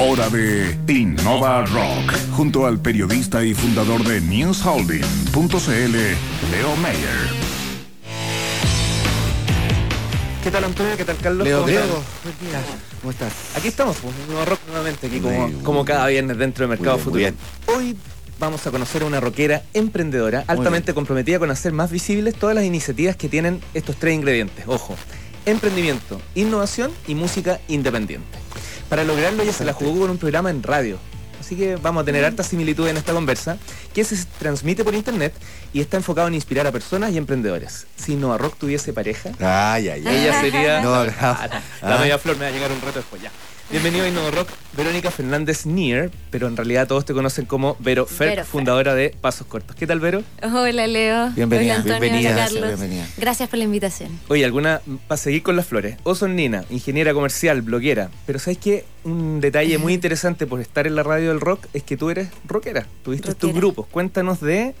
Hora de Innova Rock, junto al periodista y fundador de NewsHolding.cl, Leo Mayer. ¿Qué tal Antonio? ¿Qué tal Carlos? Leo, ¿Cómo Leo, día. ¿Cómo estás? Aquí estamos, pues, un nuevo rock nuevamente, aquí como, como cada viernes dentro de Mercado Futuro. Hoy vamos a conocer a una rockera emprendedora, altamente comprometida con hacer más visibles todas las iniciativas que tienen estos tres ingredientes. Ojo, emprendimiento, innovación y música independiente. Para lograrlo ella se la jugó con un programa en radio. Así que vamos a tener harta similitud en esta conversa, que se transmite por internet y está enfocado en inspirar a personas y emprendedores. Si Nova Rock tuviese pareja, Ay, ay, ay. ella sería No, Ah, la ah. media flor me va a llegar un rato después ya. Bienvenido a Innova Rock, Verónica Fernández Nier, pero en realidad todos te conocen como Vero Fer, Vero Fer. fundadora de Pasos Cortos. ¿Qué tal, Vero? Hola Leo. Bienvenida, Antonio, bienvenida, Carlos. bienvenida. Gracias por la invitación. Oye, alguna, para seguir con las flores, Oson Nina, ingeniera comercial, bloguera, pero ¿sabes qué? Un detalle muy interesante por estar en la radio del rock es que tú eres rockera, tuviste tus Rockera. grupos. Cuéntanos de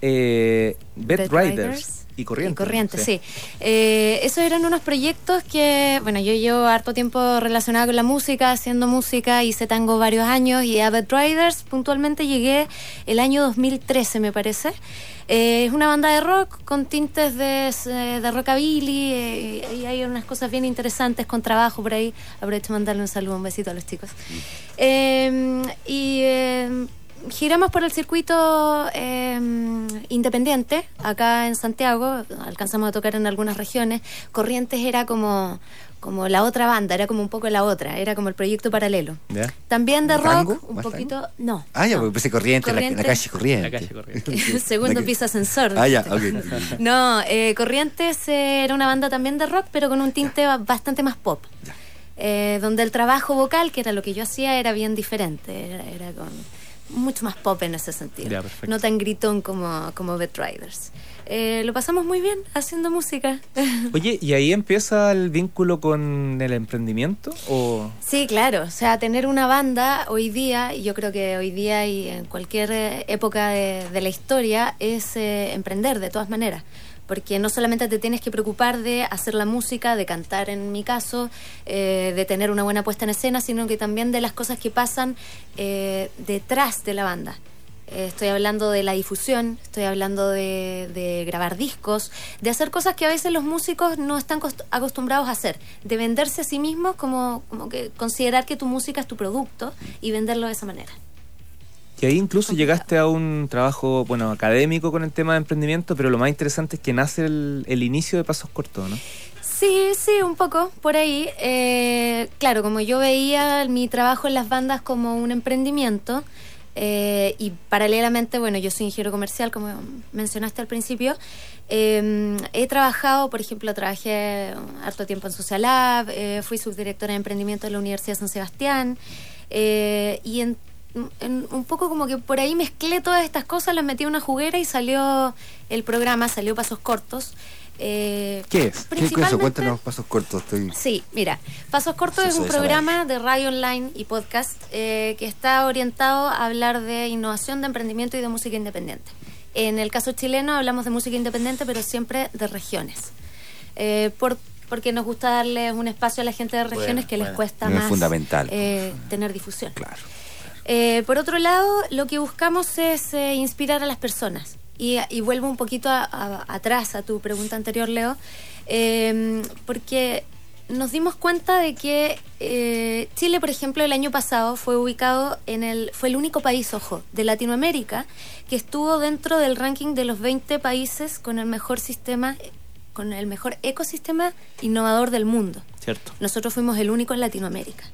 eh, Bed Bed Riders, Riders y Corrientes. Y Corrientes, sí. Eh, esos eran unos proyectos que, bueno, yo llevo harto tiempo relacionada con la música, haciendo música, hice tango varios años y a Bad Riders puntualmente llegué el año 2013, me parece. Eh, es una banda de rock con tintes de, eh, de rockabilly eh, y hay unas cosas bien interesantes con trabajo por ahí. Aprovecho de mandarle un saludo, un besito a los chicos. Eh, y giramos por el circuito eh, independiente, acá en Santiago, alcanzamos a tocar en algunas regiones. Corrientes era como, como la otra banda, era como un poco la otra, era como el proyecto paralelo. ¿Ya? También de rock, ¿Rango? un ¿Más poquito... No. Ah, ya, no. porque empecé corriente, la- calle corriente. La calle Corrientes. Segundo La- piso ascensor. Ah, ya, ok. No, eh, Corrientes eh, era una banda también de rock, pero con un tinte ba- bastante más pop. Eh, donde el trabajo vocal, que era lo que yo hacía, era bien diferente. Era, era con mucho más pop en ese sentido. No tan gritón como, como Riders. Eh, lo pasamos muy bien haciendo música. Oye, ¿y ahí empieza el vínculo con el emprendimiento? ¿O Sí, claro. O sea, tener una banda hoy día, y yo creo que hoy día y en cualquier eh, época de, de la historia, es eh, emprender de todas maneras. Porque no solamente te tienes que preocupar de hacer la música, de cantar en mi caso, eh, de tener una buena puesta en escena, sino que también de las cosas que pasan eh, detrás de la banda. Eh, estoy hablando de la difusión, estoy hablando de, de grabar discos, de hacer cosas que a veces los músicos no están cost- acostumbrados a hacer, de venderse a sí mismos como, como que considerar que tu música es tu producto y venderlo de esa manera. Que ahí incluso llegaste a un trabajo, bueno, académico con el tema de emprendimiento, pero lo más interesante es que nace el, el inicio de Pasos Cortos, ¿no? Sí, sí, un poco por ahí. Eh, claro, como yo veía mi trabajo en las bandas como un emprendimiento eh, y paralelamente, bueno, yo soy ingeniero comercial, como mencionaste al principio. eh, he trabajado, por ejemplo, trabajé harto tiempo en Social Lab, eh, fui subdirectora de emprendimiento de la Universidad de San Sebastián y en, en- un poco como que por ahí mezclé todas estas cosas, las metí en una juguera y salió el programa, salió Pasos Cortos. Eh, ¿Qué es? ¿Qué es eso? principalmente- Cuéntanos pasos cortos. Estoy... Sí, mira, Pasos Cortos es un programa de radio online y podcast eh, que está orientado a hablar de innovación, de emprendimiento y de música independiente. En el caso chileno hablamos de música independiente, pero siempre de regiones. Eh, por, porque nos gusta darle un espacio a la gente de regiones Bueno, que les bueno. cuesta Es más fundamental. eh, tener difusión. Claro. Eh, por otro lado, lo que buscamos es eh, inspirar a las personas. Y, y vuelvo un poquito a- a- atrás a tu pregunta anterior, Leo, eh, porque nos dimos cuenta de que eh, Chile, por ejemplo, el año pasado fue ubicado en el, fue el único país, ojo, de Latinoamérica que estuvo dentro del ranking de los 20 países con el mejor sistema, con el mejor ecosistema innovador del mundo. ¿Cierto? Nosotros fuimos el único en Latinoamérica.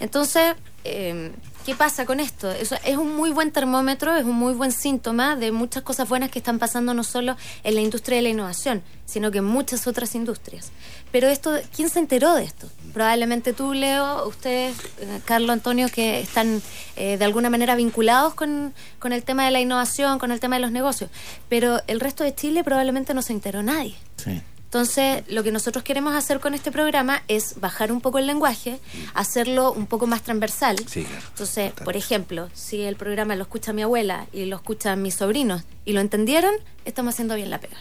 Entonces, eh, ¿qué pasa con esto? Eso es un muy buen termómetro, es un muy buen síntoma de muchas cosas buenas que están pasando no solo en la industria de la innovación, sino que en muchas otras industrias. Pero esto, ¿quién se enteró de esto? Probablemente tú, Leo, ustedes, eh, Carlos, Antonio, que están eh, de alguna manera vinculados con, con el tema de la innovación, con el tema de los negocios. Pero el resto de Chile probablemente no se enteró nadie. Sí. Entonces, lo que nosotros queremos hacer con este programa es bajar un poco el lenguaje, hacerlo un poco más transversal. Sí, claro. Entonces, por ejemplo, si el programa lo escucha mi abuela y lo escuchan mis sobrinos y lo entendieron, estamos haciendo bien la pega.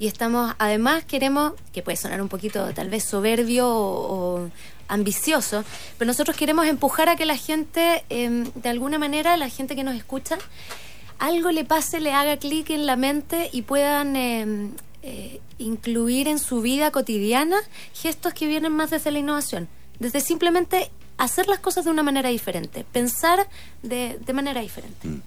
Y estamos, además, queremos, que puede sonar un poquito tal vez soberbio o, o- ambicioso, pero nosotros queremos empujar a que la gente, em, de alguna manera, la gente que nos escucha, algo le pase, le haga clic en la mente y puedan em, eh, incluir en su vida cotidiana gestos que vienen más desde la innovación, desde simplemente hacer las cosas de una manera diferente, pensar de, de manera diferente. Mm.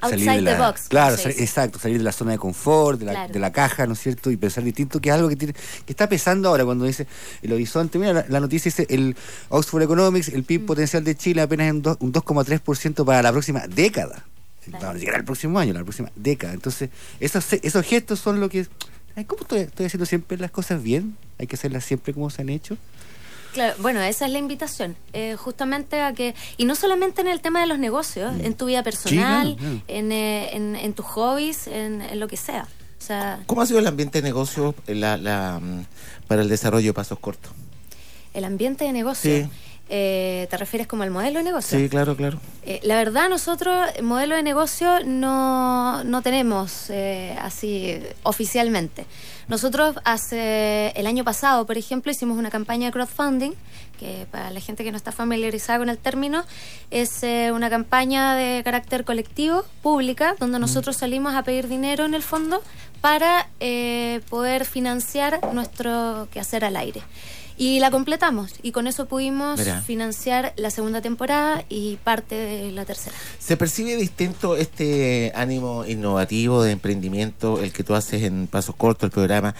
Outside Salir de the box. Claro, sal- exacto, salir de la zona de confort, de la, Claro. de la caja, ¿no es cierto? Y pensar distinto, que es algo que tiene, que está pesando ahora cuando dice el horizonte. Mira, la, la noticia dice el Oxford Economics, el Mm. PIB potencial de Chile apenas en dos- un 2,3% para la próxima década. Claro. No, siquiera el próximo año, la próxima década. Entonces, esos, esos gestos son lo que. ¿Cómo estoy, estoy haciendo siempre las cosas bien? Hay que hacerlas siempre como se han hecho. Claro, bueno, esa es la invitación, eh, justamente a que, y no solamente en el tema de los negocios, en tu vida personal, claro, claro. En, eh, en, en tus hobbies, en, en lo que sea. O sea, ¿Cómo ha sido el ambiente de negocio eh, la, la, mm, para el desarrollo de pasos cortos? el ambiente de negocio. Sí. Eh, ¿Te refieres como al modelo de negocio? Sí, claro, claro. Eh, la verdad, nosotros, el modelo de negocio, no, no tenemos eh, así oficialmente. Nosotros hace el año pasado, por ejemplo, hicimos una campaña de crowdfunding, que para la gente que no está familiarizada con el término, es eh, una campaña de carácter colectivo, pública, donde nosotros salimos a pedir dinero en el fondo para eh, poder financiar nuestro quehacer al aire. Y la completamos y con eso pudimos financiar la segunda temporada y parte de la tercera. ¿Se percibe distinto este ánimo innovativo de emprendimiento, el que tú haces en Pasos Cortos, el programa,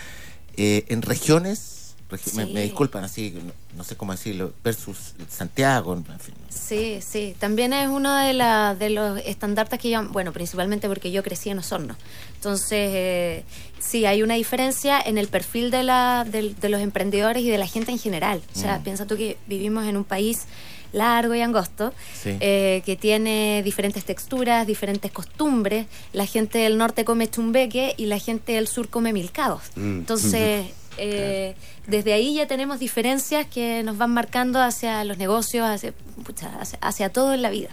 eh, en regiones? Regi- me, disculpan, así, no, no sé cómo decirlo, versus Santiago, en fin. Sí, sí. También es uno de, la, de los estandartes que yo, bueno, principalmente porque yo crecí en Osorno. Entonces, eh, sí, hay una diferencia en el perfil de, la, del- de, los emprendedores y de la gente en general. O sea, Mm. piensa tú que vivimos en un país largo y angosto, Sí. eh, que tiene diferentes texturas, diferentes costumbres. La gente del norte come chumbeque y la gente del sur come milcaos. Mm. Entonces, eh, desde ahí ya tenemos diferencias que nos van marcando hacia los negocios, hacia, pucha, hacia, hacia todo en la vida.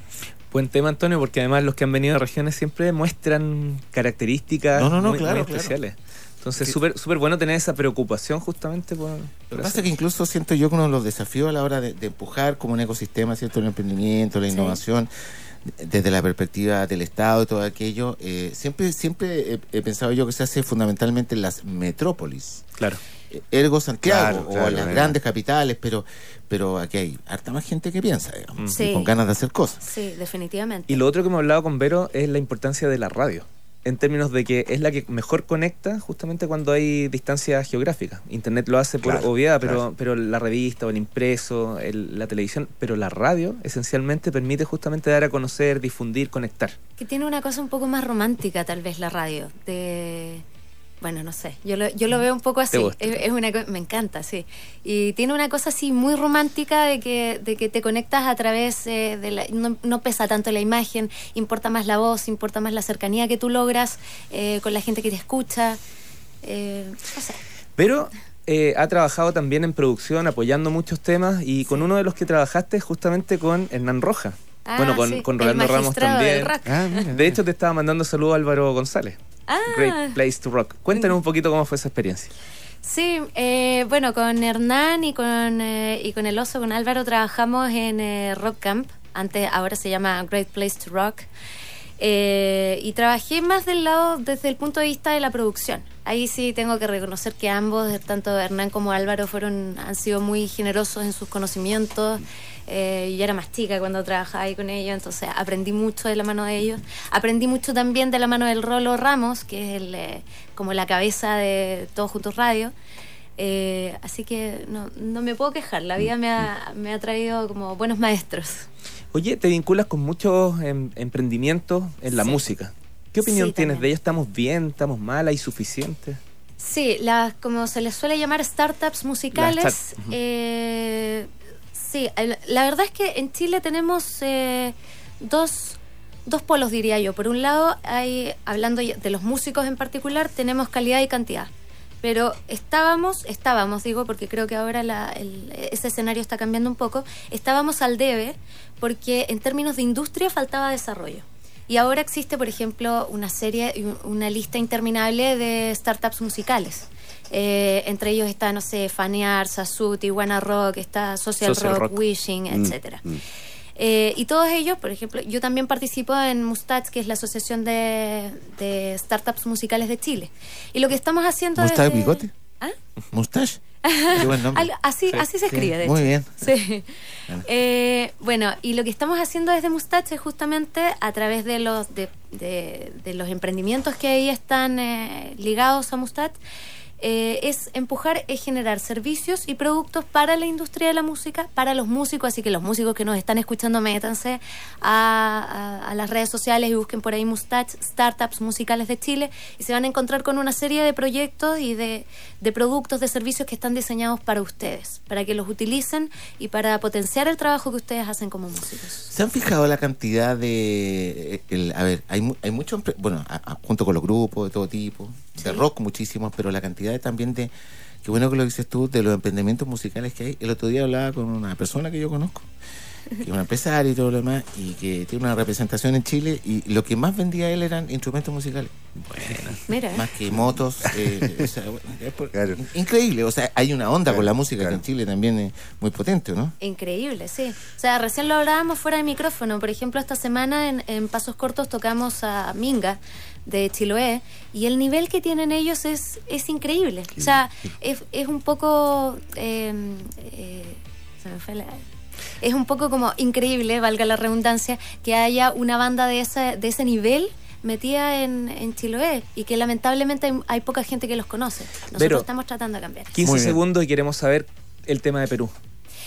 Buen tema, Antonio, porque además los que han venido de regiones siempre muestran características No, no, no, muy, claro, muy claro. especiales. Entonces, súper súper bueno tener esa preocupación justamente por... Lo que pasa es que incluso siento yo que uno de los desafíos a la hora de, de empujar como un ecosistema, ¿cierto? El emprendimiento, la Sí. Desde la perspectiva del Estado y todo aquello, eh, siempre siempre he, he pensado yo que se hace fundamentalmente en las metrópolis. Claro. Eh, Ergo Santiago Claro, o en las claro. grandes capitales, pero pero aquí hay harta más gente que piensa, digamos, Sí. y con ganas de hacer cosas. Sí, definitivamente. Y lo otro que hemos hablado con Vero es la importancia de la radio, en términos de que es la que mejor conecta justamente cuando hay distancia geográfica. Internet lo hace por Claro, obviedad, pero, claro. pero la revista o el impreso, el- la televisión, pero la radio esencialmente permite justamente dar a conocer, difundir, conectar. Que tiene una cosa un poco más romántica, tal vez, la radio. De. Bueno, no sé. Yo lo, yo lo veo un poco así. gusta? Es, es una, me encanta, sí. Y tiene una cosa así muy romántica de que, de que te conectas a través eh, de la. No, no pesa tanto la imagen, importa más la voz, importa más la cercanía que tú logras eh, con la gente que te escucha. Eh, no sé. Pero eh, ha trabajado también en producción, apoyando muchos temas, y con uno de los que trabajaste justamente con Hernán Roja. Ah, bueno, con, sí, con el Rolando Ramos también. Ah, mira. De hecho, te estaba mandando saludos Álvaro González. Ah. Great Place to Rock. Cuéntanos un poquito cómo fue esa experiencia. Sí, eh, bueno, con Hernán y con, eh, y con el oso, con Álvaro, trabajamos en eh, Rock Camp. Antes, ahora se llama Great Place to Rock. Eh, y trabajé más del lado, desde el punto de vista de la producción. Ahí sí tengo que reconocer que ambos, tanto Hernán como Álvaro, fueron, han sido muy generosos en sus conocimientos. Eh, yo era más chica cuando trabajaba ahí con ellos, entonces aprendí mucho de la mano de ellos. Aprendí mucho también de la mano del Rolo Ramos, que es el, eh, como la cabeza de Todos Juntos Radio. Eh, así que no, no me puedo quejar, la vida me ha, me ha traído como buenos maestros. Oye, te vinculas con muchos em, emprendimientos en la Sí. música. ¿Qué opinión Sí, tienes también. de ellos? ¿Estamos bien? ¿Estamos mal? ¿Hay suficiente? Sí, las como se les suele llamar startups musicales. Eh, sí, la verdad es que en Chile tenemos eh, dos, dos polos, diría yo. Por un lado, hay, hablando de los músicos en particular, tenemos calidad y cantidad. Pero estábamos, estábamos, digo, porque creo que ahora la- el- ese escenario está cambiando un poco, estábamos al debe porque en términos de industria faltaba desarrollo. Y ahora existe, por ejemplo, una serie, una lista interminable de startups musicales Eh, entre ellos está, no sé, Fanear, Sasut, Iguana Rock, está Social, Social Rock, Rock. Wishing, Mm, etcétera. mm. Eh, y todos ellos, por ejemplo, yo también participo en Mustache, que es la Asociación de, de Startups Musicales de Chile. Y lo que estamos haciendo ¿Mustache es... de- Bigote? ¿Ah? ¿Mustache? Así, Sí. así se Sí, escribe, muy bien. Sí. Bueno. Eh, bueno, y lo que estamos haciendo desde Mustache es justamente a través de los, de, de- de los emprendimientos que ahí están eh, ligados a Mustache, eh, es empujar, es generar servicios y productos para la industria de la música, para los músicos, así que los músicos que nos están escuchando, métanse a, a- las redes sociales y busquen por ahí Mustache, Startups Musicales de Chile, y se van a encontrar con una serie de proyectos y de, de productos, de servicios que están diseñados para ustedes, para que los utilicen y para potenciar el trabajo que ustedes hacen como músicos. ¿Se han fijado la cantidad de... a ver, hay, hay muchos... Bueno, junto con los grupos de todo tipo, de Sí. rock muchísimos, pero la cantidad de- también de... Qué bueno que lo dices tú, de los emprendimientos musicales que hay. El otro día hablaba con una persona que yo conozco, que es una empresaria y todo lo demás, y que tiene una representación en Chile, y lo que más vendía él eran instrumentos musicales. Mira, ¿eh? Más que motos. eh, o sea, bueno, es por- Claro. Increíble, o sea, hay una onda Claro, con la música claro. que en Chile también es muy potente, ¿no? Increíble, sí. O sea, recién lo hablábamos fuera de micrófono. Por ejemplo, esta semana en, en Pasos Cortos tocamos a Minga de Chiloé y el nivel que tienen ellos es, es increíble. O sea, es, es un poco... eh, eh, se me fue la- Es un poco como increíble, valga la redundancia, que haya una banda de ese, de ese nivel metida en, en Chiloé y que lamentablemente hay, hay poca gente que los conoce. Nosotros estamos tratando de cambiar. 15 Muy bien. segundos y queremos saber el tema de Perú.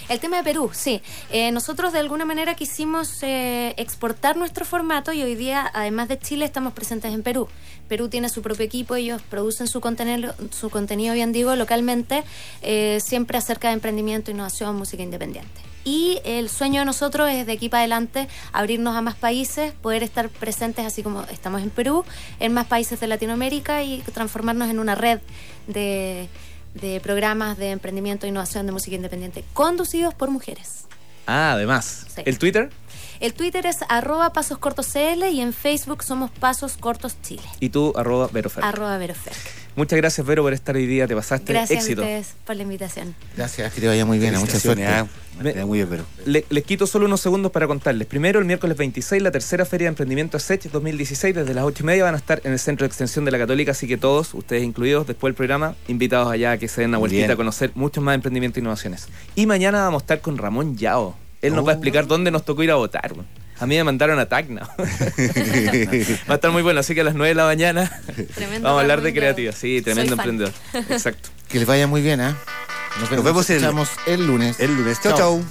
El tema de Perú, sí. Eh, nosotros de alguna manera quisimos eh, exportar nuestro formato y hoy día, además de Chile, estamos presentes en Perú. Perú tiene su propio equipo, ellos producen su contenido, su contenido bien digo, localmente, eh, siempre acerca de emprendimiento, innovación, música independiente. Y el sueño de nosotros es de aquí para adelante abrirnos a más países, poder estar presentes así como estamos en Perú, en más países de Latinoamérica y transformarnos en una red de, de programas de emprendimiento e innovación de música independiente conducidos por mujeres. Ah, además. Sí. ¿El Twitter? El Twitter es arroba pasos cortos CL y en Facebook somos Pasos Cortos Chile. Y tú, arroba Verofer. Arroba Veroferc. Muchas gracias, Vero, por estar hoy día. Te pasaste. Gracias Éxito. a ustedes por la invitación. Gracias, que te vaya muy bien, mucha suerte. Felicitaciones, ah, Me- te da muy bien, pero. Le- les quito solo unos segundos para contarles. Primero, el miércoles 26, la tercera Feria de Emprendimiento SET 2016, desde las 8 y media van a estar en el Centro de Extensión de la Católica, así que todos, ustedes incluidos, después del programa, invitados allá a que se den una vueltita bien. a conocer muchos más emprendimientos e innovaciones. Y mañana vamos a estar con Ramón Yao. Él nos va a Oh. explicar dónde nos tocó ir a votar. A mí me mandaron a Tacna. va a estar muy bueno, así que a las 9 de la mañana Tremendo vamos a hablar de creatividad. Sí, tremendo Soy fan. emprendedor. Exacto. Que les vaya muy bien, ¿ah? Nos vemos, vemos el- lunes. El lunes. Chau, Chao. chau.